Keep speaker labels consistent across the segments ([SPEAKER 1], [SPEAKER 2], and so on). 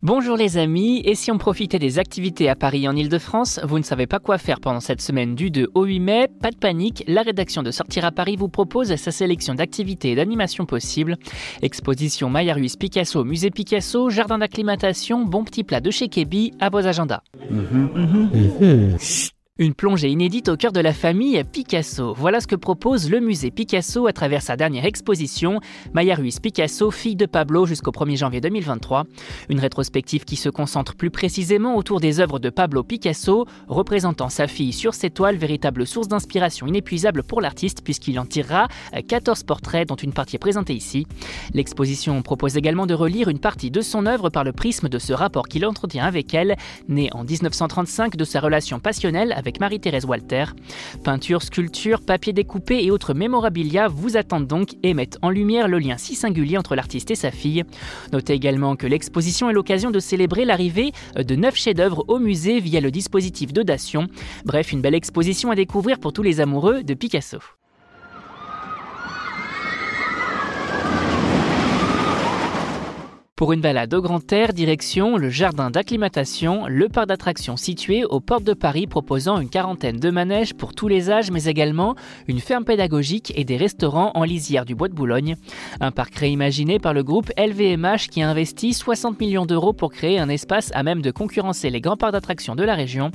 [SPEAKER 1] Bonjour les amis, et si on profitait des activités à Paris en Ile-de-France, vous ne savez pas quoi faire pendant cette semaine du 2 au 8 mai, pas de panique, la rédaction de Sortir à Paris vous propose sa sélection d'activités et d'animations possibles. Exposition Maya Ruiz Picasso, musée Picasso, jardin d'acclimatation, bon petit plat de chez Kebi, à vos agendas. Une plongée inédite au cœur de la famille Picasso. Voilà ce que propose le musée Picasso à travers sa dernière exposition, Maya Ruiz Picasso, fille de Pablo jusqu'au 1er janvier 2023. Une rétrospective qui se concentre plus précisément autour des œuvres de Pablo Picasso, représentant sa fille sur ses toiles, véritable source d'inspiration inépuisable pour l'artiste puisqu'il en tirera 14 portraits dont une partie est présentée ici. L'exposition propose également de relire une partie de son œuvre par le prisme de ce rapport qu'il entretient avec elle, né en 1935 de sa relation passionnelle avec avec Marie-Thérèse Walter. Peinture, sculpture, papier découpé et autres mémorabilia vous attendent donc et mettent en lumière le lien si singulier entre l'artiste et sa fille. Notez également que l'exposition est l'occasion de célébrer l'arrivée de neuf chefs-d'œuvre au musée via le dispositif de. Bref, une belle exposition à découvrir pour tous les amoureux de Picasso. Pour une balade au grand air, direction le jardin d'acclimatation, le parc d'attractions situé aux portes de Paris proposant une quarantaine de manèges pour tous les âges, mais également une ferme pédagogique et des restaurants en lisière du Bois de Boulogne. Un parc réimaginé par le groupe LVMH qui a investi 60 millions d'euros pour créer un espace à même de concurrencer les grands parcs d'attractions de la région.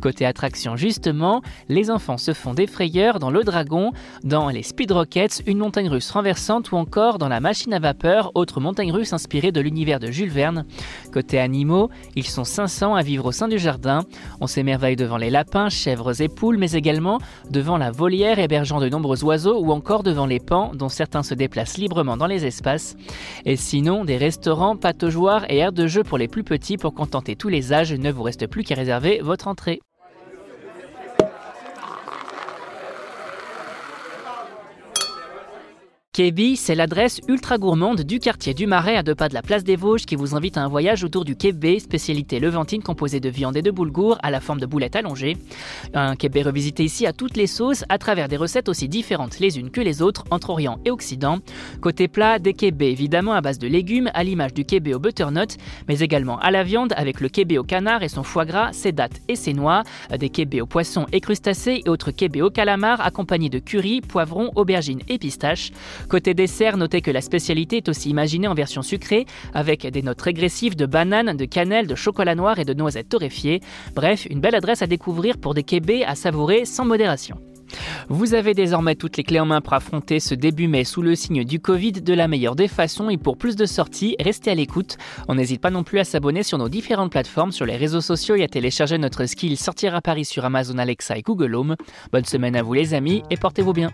[SPEAKER 1] Côté attraction justement, les enfants se font des frayeurs dans le Dragon, dans les Speed Rockets, une montagne russe renversante ou encore dans la machine à vapeur, autre montagne russe inspirée de l'univers de Jules Verne. Côté animaux, ils sont 500 à vivre au sein du jardin. On s'émerveille devant les lapins, chèvres et poules, mais également devant la volière hébergeant de nombreux oiseaux ou encore devant les pans dont certains se déplacent librement dans les espaces. Et sinon, des restaurants, pataugeoires et aires de jeu pour les plus petits pour contenter tous les âges, ne vous reste plus qu'à réserver votre entrée. Kebi, c'est l'adresse ultra gourmande du quartier du Marais à deux pas de la place des Vosges qui vous invite à un voyage autour du kebé, spécialité levantine composée de viande et de boulgour à la forme de boulettes allongées. Un kebé revisité ici à toutes les sauces à travers des recettes aussi différentes les unes que les autres entre Orient et Occident. Côté plat, des kebés évidemment à base de légumes à l'image du kebé au butternut, mais également à la viande avec le kebé au canard et son foie gras, ses dattes et ses noix, des kebés au poisson et crustacés et autres kebés au calamar accompagnés de curry, poivrons, aubergines et pistaches. Côté dessert, notez que la spécialité est aussi imaginée en version sucrée, avec des notes régressives de banane, de cannelle, de chocolat noir et de noisettes torréfiées. Bref, une belle adresse à découvrir pour des kébés à savourer sans modération. Vous avez désormais toutes les clés en main pour affronter ce début mai sous le signe du Covid de la meilleure des façons et pour plus de sorties, restez à l'écoute. On n'hésite pas non plus à s'abonner sur nos différentes plateformes, sur les réseaux sociaux et à télécharger notre skill Sortir à Paris sur Amazon Alexa et Google Home. Bonne semaine à vous les amis et portez-vous bien.